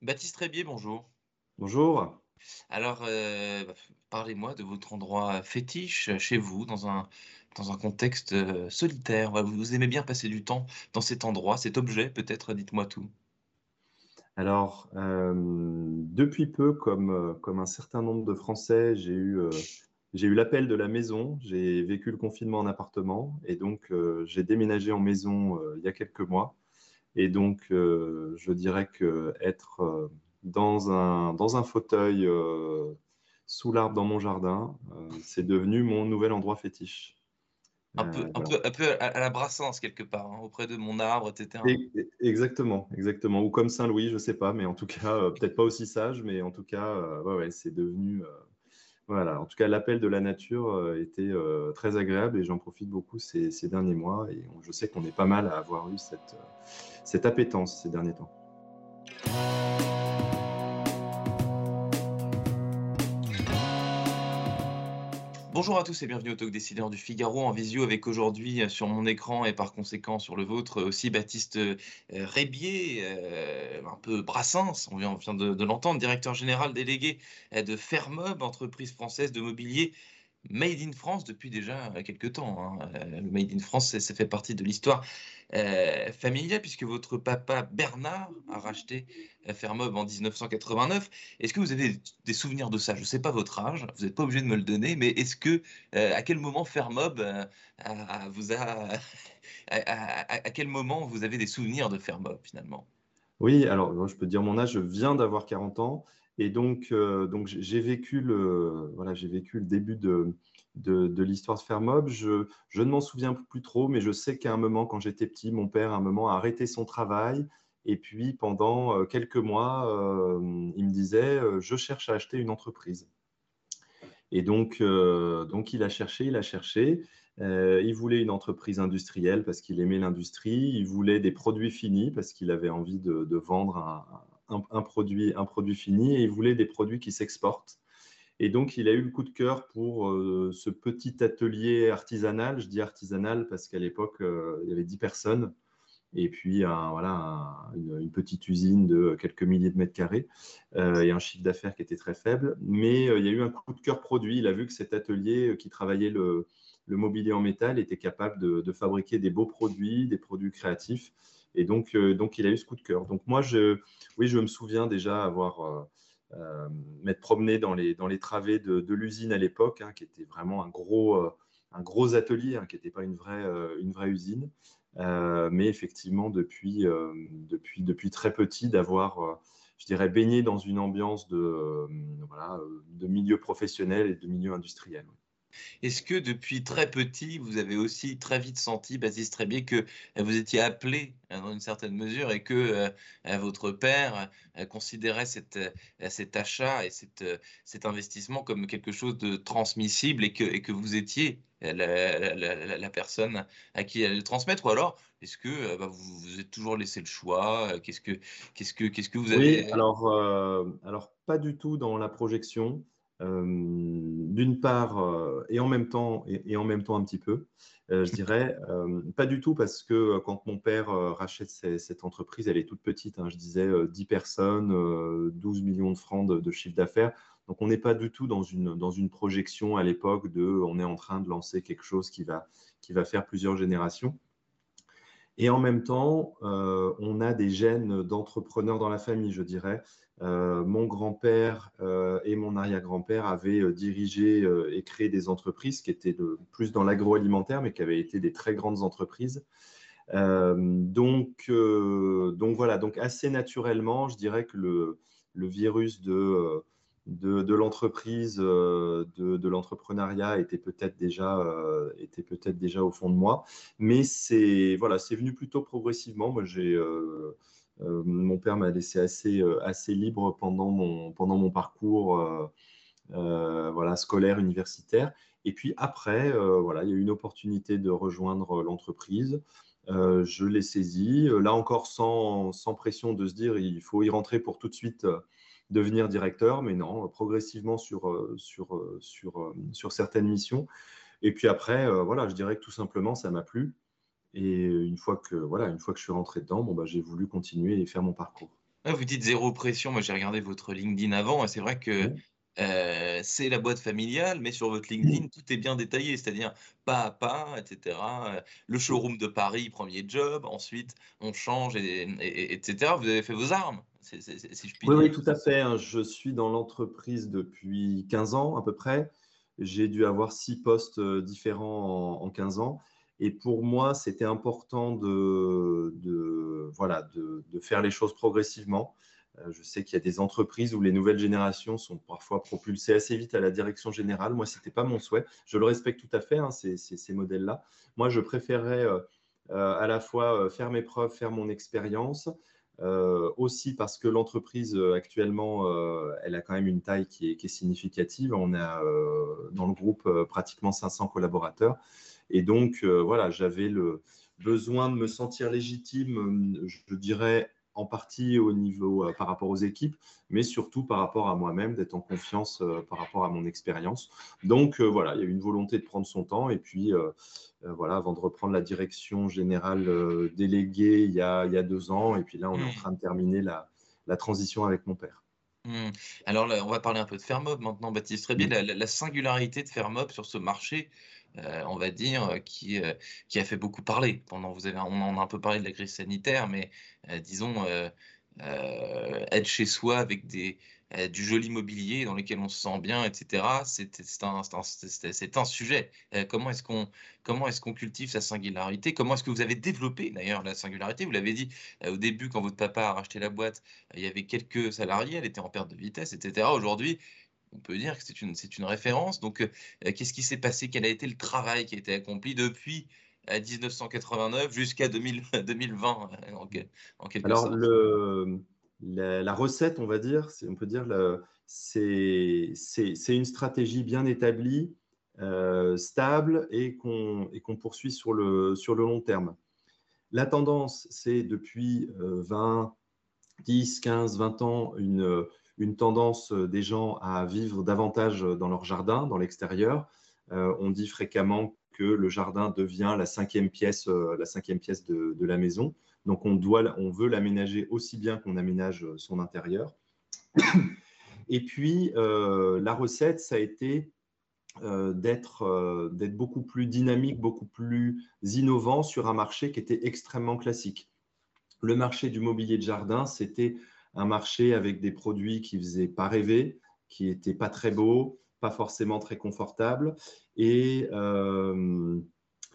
Baptiste Rébier, bonjour. Bonjour. Alors, euh, parlez-moi de votre endroit fétiche chez vous, dans un, dans un contexte euh, solitaire. Vous, vous aimez bien passer du temps dans cet endroit, cet objet, peut-être, dites-moi tout. Alors, euh, depuis peu, comme, comme un certain nombre de Français, j'ai eu, euh, j'ai eu l'appel de la maison. J'ai vécu le confinement en appartement et donc euh, j'ai déménagé en maison euh, il y a quelques mois. Et donc, euh, je dirais que être euh, dans un, dans un fauteuil euh, sous l'arbre dans mon jardin, c'est devenu mon nouvel endroit fétiche. Un peu, Euh, un voilà. peu, un peu à, la brassens, quelque part, hein, auprès de mon arbre, etc. Et- et- Exactement, exactement. Ou comme Saint-Louis, je sais pas, mais en tout cas, euh, peut-être pas aussi sage, mais en tout cas, euh, ouais, ouais, c'est devenu. Voilà, en tout cas, l'appel de la nature euh, était euh, très agréable et j'en profite beaucoup ces, derniers mois. Et je sais qu'on est pas mal à avoir eu cette, euh, cette appétence ces derniers temps. Bonjour à tous et bienvenue au Talk Décideur du Figaro en visio avec aujourd'hui euh, sur mon écran et par conséquent sur le vôtre euh, aussi Baptiste euh, Rébier, un peu Brassens, on vient, de, l'entendre, directeur général délégué de Fermob, entreprise française de mobilier Made in France depuis déjà quelques temps. hein. Euh, Le Made in France, ça, fait partie de l'histoire euh, familiale puisque votre papa Bernard a racheté euh, Fermob en 1989. Est-ce que vous avez des souvenirs de ça? Je ne sais pas votre âge, vous n'êtes pas obligé de me le donner, mais est-ce que, à quel moment Fermob vous a, à, quel moment vous avez des souvenirs de Fermob finalement? Oui, alors je peux dire mon âge, je viens d'avoir 40 ans et donc, euh, donc j'ai vécu le, voilà, vécu le début de, de, l'histoire de Fermob. Je, je ne m'en souviens plus trop, mais je sais qu'à un moment, quand j'étais petit, mon père, à un moment, a arrêté son travail et puis pendant euh, quelques mois, euh, il me disait, je cherche à acheter une entreprise. Et donc, donc il a cherché, il a cherché. Il voulait une entreprise industrielle parce qu'il aimait l'industrie. Il voulait des produits finis parce qu'il avait envie de, de vendre un, un- produit, un produit fini. Et il voulait des produits qui s'exportent. Et donc, il a eu le coup de cœur pour euh, ce petit atelier artisanal. Je dis artisanal parce qu'à l'époque, euh, il y avait 10 personnes. Et puis, un- voilà, un- une, petite usine de quelques milliers de mètres carrés euh, et un chiffre d'affaires qui était très faible. Mais il y a eu un coup de cœur produit. Il a vu que cet atelier qui travaillait le, le mobilier en métal était capable de fabriquer des beaux produits, des produits créatifs. Et donc, euh, donc, il a eu ce coup de cœur. Donc, moi, je, oui, je me souviens déjà avoir euh, euh, m'être promené dans les, dans les travées de, l'usine à l'époque, hein, qui était vraiment un gros, euh, un gros atelier, hein, qui n'était pas une vraie, une vraie usine. Mais effectivement, depuis, depuis, depuis très petit, d'avoir, je dirais, baigné dans une ambiance de, voilà, de milieu professionnel et de milieu industriel. Est-ce que depuis très petit, vous avez aussi très vite senti, Baptiste Trébier, que euh, vous étiez appelé euh, dans une certaine mesure et que euh, euh, votre père euh, considérait cette, euh, cet achat et cette, cet investissement comme quelque chose de transmissible et que, et que vous étiez la, la- la- la personne à qui elle le transmettre? Ou alors, est-ce que bah, vous vous êtes toujours laissé le choix Qu'est-ce que, vous avez Oui, alors, alors pas du tout dans la projection. Euh, D'une part, euh, et en même temps, et, en même temps un petit peu, euh, je dirais, pas du tout parce que quand mon père rachète cette entreprise, elle est toute petite, hein, je disais euh, 10 personnes, euh, 12 millions de francs de, de chiffre d'affaires. Donc on n'est pas du tout dans une, dans une projection à l'époque de on est en train de lancer quelque chose qui va, qui va faire plusieurs générations. Et en même temps, euh, on a des gènes d'entrepreneurs dans la famille, je dirais. Euh, mon grand-père euh, et mon arrière-grand-père avaient dirigé et créé des entreprises qui étaient plus dans l'agroalimentaire, mais qui avaient été des très grandes entreprises. Donc, donc voilà, donc assez naturellement, je dirais que le, virus de, de, l'entreprise, euh, de, l'entrepreneuriat était peut-être déjà, euh, peut-être déjà au fond de moi. Mais c'est voilà, venu plutôt progressivement. Moi, j'ai euh, mon père m'a laissé assez, assez libre pendant mon, pendant mon parcours voilà, scolaire, universitaire. Et puis après, voilà, il y a eu une opportunité de rejoindre l'entreprise. je l'ai saisi, là encore sans, sans, pression de se dire il faut y rentrer pour tout de suite devenir directeur, mais non, progressivement sur, sur, sur, sur certaines missions. Et puis après, voilà, je dirais que tout simplement, ça m'a plu. Et une fois que, voilà, une fois que je suis rentré dedans, bon, bah, j'ai voulu continuer et faire mon parcours. vous dites zéro pression. Moi, j'ai regardé votre LinkedIn avant et c'est vrai que c'est la boîte familiale, mais sur votre LinkedIn, tout est bien détaillé, c'est-à-dire pas à pas, etc. Le showroom de Paris, premier job, ensuite on change, et, etc. Vous avez fait vos armes, si je puis oui, dire. Oui, tout à fait. Hein. Je suis dans l'entreprise depuis 15 ans à peu près. J'ai dû avoir six postes différents en, en 15 ans. Et pour moi, c'était important de, de voilà, de, de, faire les choses progressivement. Euh, je sais qu'il y a des entreprises où les nouvelles générations sont parfois propulsées assez vite à la direction générale. Moi, ce n'était pas mon souhait. Je le respecte tout à fait, hein, ces, modèles-là. Moi, je préférerais euh, euh, à la fois faire mes preuves, faire mon expérience, aussi parce que l'entreprise actuellement, elle a quand même une taille qui est significative. On a dans le groupe pratiquement 500 collaborateurs. Et donc, voilà, j'avais le besoin de me sentir légitime, je dirais, en partie au niveau euh, par rapport aux équipes, mais surtout par rapport à moi-même, d'être en confiance euh, par rapport à mon expérience. Donc euh, voilà, il y a eu une volonté de prendre son temps et puis voilà, avant de reprendre la direction générale déléguée il y, a, il y, a, deux ans, et puis là on est en mmh. train de terminer la, la transition avec mon père. Mmh. Alors là, on va parler un peu de Fermob maintenant, Baptiste. Très bien, mmh. la, la, singularité de Fermob sur ce marché, euh, on va dire, euh, qui, euh, qui a fait beaucoup parler. Pendant, vous avez, on en a un peu parlé de la crise sanitaire, mais disons, être chez soi avec des, du joli mobilier dans lequel on se sent bien, etc. C'est un, un, sujet. comment est-ce qu'on comment est-ce qu'on cultive sa singularité? Comment est-ce que vous avez développé d'ailleurs la singularité? Vous l'avez dit au début quand votre papa a racheté la boîte, il y avait quelques salariés, elle était en perte de vitesse, etc. Aujourd'hui, on peut dire que c'est une, une référence. Donc, euh, qu'est-ce qui s'est passé? Quel a été le travail qui a été accompli depuis 1989 euh, jusqu'à 2020 euh, en, quelque Alors, le, la, recette, on va dire, on peut dire, c'est une stratégie bien établie, stable et qu'on poursuit sur le, sur le long terme. La tendance, c'est depuis 20, 10, 15, 20 ans, une, une tendance euh, des gens à vivre davantage dans leur jardin, dans l'extérieur. Euh, on dit fréquemment que le jardin devient la cinquième pièce, euh, la cinquième pièce de, la maison. Donc on, doit, on veut l'aménager aussi bien qu'on aménage son intérieur. Et puis la recette, ça a été d'être beaucoup plus dynamique, beaucoup plus innovant sur un marché qui était extrêmement classique. Le marché du mobilier de jardin, c'était un marché avec des produits qui faisaient pas rêver, qui n'étaient pas très beaux, pas forcément très confortables, et, euh,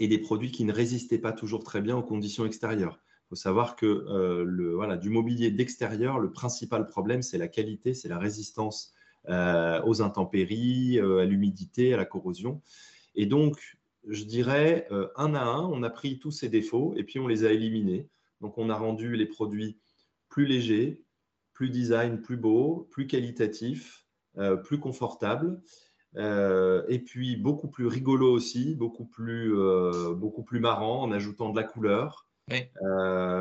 et des produits qui ne résistaient pas toujours très bien aux conditions extérieures. Il faut savoir que euh, voilà, du mobilier d'extérieur, le principal problème, c'est la qualité, c'est la résistance euh, aux intempéries, à l'humidité, à la corrosion. Et donc, je dirais, un à un, on a pris tous ces défauts et puis on les a éliminés. Donc, on a rendu les produits plus légers, plus design, plus beau, plus qualitatif, euh, plus confortable. Euh, et puis beaucoup plus rigolo aussi, beaucoup plus, euh, beaucoup plus marrant en ajoutant de la couleur.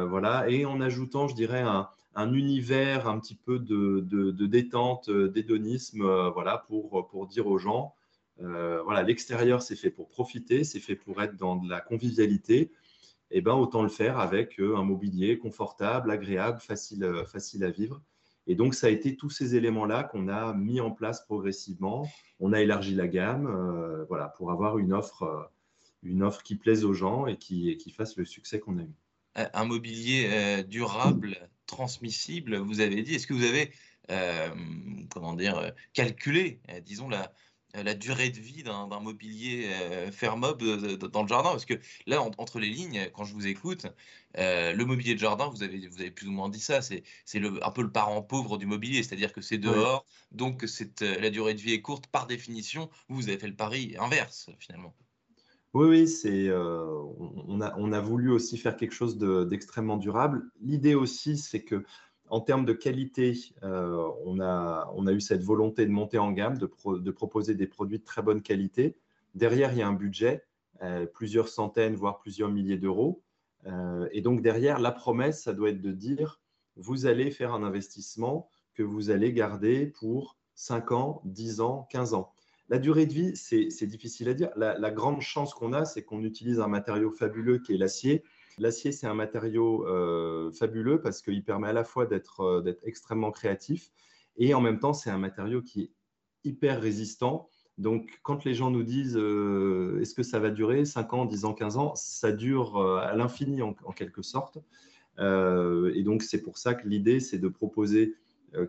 voilà, et en ajoutant, je dirais, un, univers un petit peu de, de, détente, d'hédonisme, voilà, pour, pour dire aux gens, voilà, l'extérieur c'est fait pour profiter, c'est fait pour être dans de la convivialité. Eh ben, autant le faire avec euh, un mobilier confortable, agréable, facile, euh, facile à vivre. Et donc, ça a été tous ces éléments-là qu'on a mis en place progressivement. On a élargi la gamme euh, voilà, pour avoir une offre, une offre qui plaise aux gens et qui, qui fasse le succès qu'on a eu. Un mobilier durable, transmissible, vous avez dit. Est-ce que vous avez comment dire, calculé, disons, la, la durée de vie d'un mobilier euh, fermob euh, dans le jardin Parce que là, entre les lignes, quand je vous écoute, le mobilier de jardin, vous avez, vous avez plus ou moins dit ça, c'est un peu le parent pauvre du mobilier, c'est-à-dire que c'est dehors, donc la durée de vie est courte par définition. Vous, vous avez fait le pari inverse finalement. Oui, oui, c'est, euh, on, a, on a voulu aussi faire quelque chose d'extrêmement durable. L'idée aussi, c'est que en termes de qualité, euh, on, a, eu cette volonté de monter en gamme, de, proposer des produits de très bonne qualité. Derrière, il y a un budget, euh, plusieurs centaines, voire plusieurs milliers d'euros. et donc derrière, la promesse, ça doit être de dire, vous allez faire un investissement que vous allez garder pour 5 ans, 10 ans, 15 ans. La durée de vie, c'est difficile à dire. La, grande chance qu'on a, c'est qu'on utilise un matériau fabuleux qui est l'acier. L'acier, c'est un matériau euh, fabuleux parce qu'il permet à la fois euh, d'être extrêmement créatif et en même temps, c'est un matériau qui est hyper résistant. Donc, quand les gens nous disent euh, est-ce que ça va durer 5 ans, 10 ans, 15 ans, ça dure à l'infini en, quelque sorte. et donc, c'est pour ça que l'idée, c'est de proposer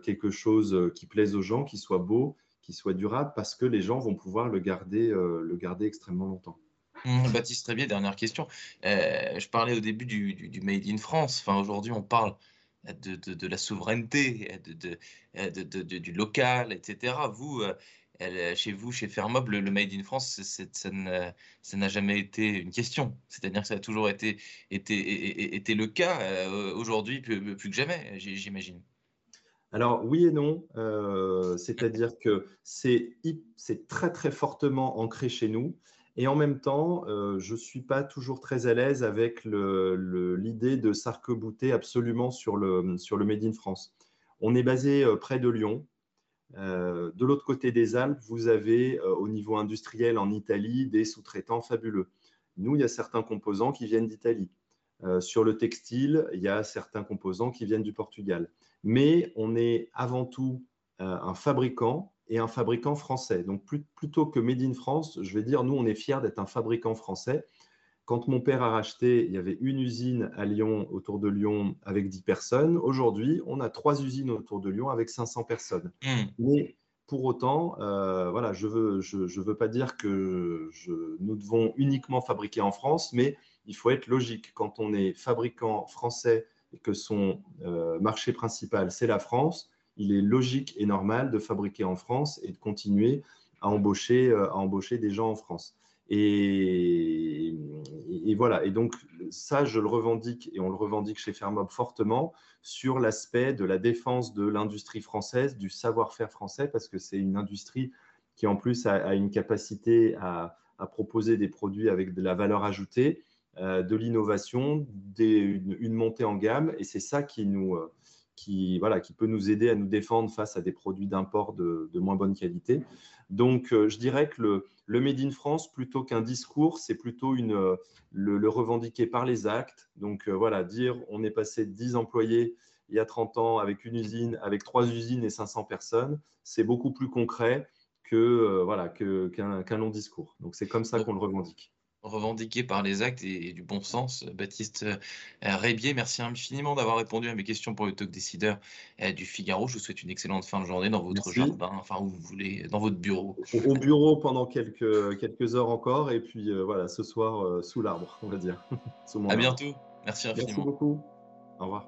quelque chose qui plaise aux gens, qui soit beau, qui soit durable parce que les gens vont pouvoir le garder, le garder extrêmement longtemps. Mmh, Baptiste Trébier, dernière question. Euh, je parlais au début du, Made in France. Enfin, aujourd'hui, on parle de, la souveraineté, de, du local, etc. Vous, euh, chez vous, chez Fermob, le, Made in France, ça n'a jamais été une question. C'est-à-dire que ça a toujours été, le cas. aujourd'hui, plus, que jamais, j'imagine. Alors oui et non, euh, c'est-à-dire que c'est très très fortement ancré chez nous et en même temps, euh, je ne suis pas toujours très à l'aise avec l'idée de s'arc-bouter absolument sur le, sur le Made in France. On est basé euh, près de Lyon. de l'autre côté des Alpes, vous avez au niveau industriel en Italie des sous-traitants fabuleux. Nous, il y a certains composants qui viennent d'Italie. sur le textile, il y a certains composants qui viennent du Portugal mais on est avant tout euh, un fabricant et un fabricant français. Donc plutôt que Made in France, je vais dire, nous, on est fiers d'être un fabricant français. Quand mon père a racheté, il y avait une usine à Lyon, autour de Lyon, avec 10 personnes. Aujourd'hui, on a trois usines autour de Lyon avec 500 personnes. Hmm. Mais pour autant, euh, voilà, je ne veux, je, veux pas dire que nous devons uniquement fabriquer en France, mais il faut être logique. Quand on est fabricant français que son euh, marché principal, c'est la France, il est logique et normal de fabriquer en France et de continuer à embaucher, euh, à embaucher des gens en France. Et, voilà. Et donc, ça, je le revendique et on le revendique chez Fermob fortement sur l'aspect de la défense de l'industrie française, du savoir-faire français, parce que c'est une industrie qui, en plus, a, une capacité à, proposer des produits avec de la valeur ajoutée euh, de l'innovation, une, montée en gamme, et c'est ça qui, nous, euh, qui, voilà, qui peut nous aider à nous défendre face à des produits d'import de, moins bonne qualité. Donc, euh, je dirais que le, le Made in France, plutôt qu'un discours, c'est plutôt une, le, le, revendiquer par les actes. Donc, voilà, dire on est passé de 10 employés il y a 30 ans avec une usine, avec trois usines et 500 personnes, c'est beaucoup plus concret que voilà qu'un long discours. Donc, c'est comme ça qu'on le revendique revendiqué par les actes et, du bon sens. Baptiste euh, Rébier, merci infiniment d'avoir répondu à mes questions pour le talk décideur euh, du Figaro. Je vous souhaite une excellente fin de journée dans votre jardin, enfin où vous voulez, dans votre bureau. Au bureau pendant quelques, quelques heures encore et puis euh, voilà, ce soir sous l'arbre, on va dire. à bientôt. Merci infiniment. Merci beaucoup. Au revoir.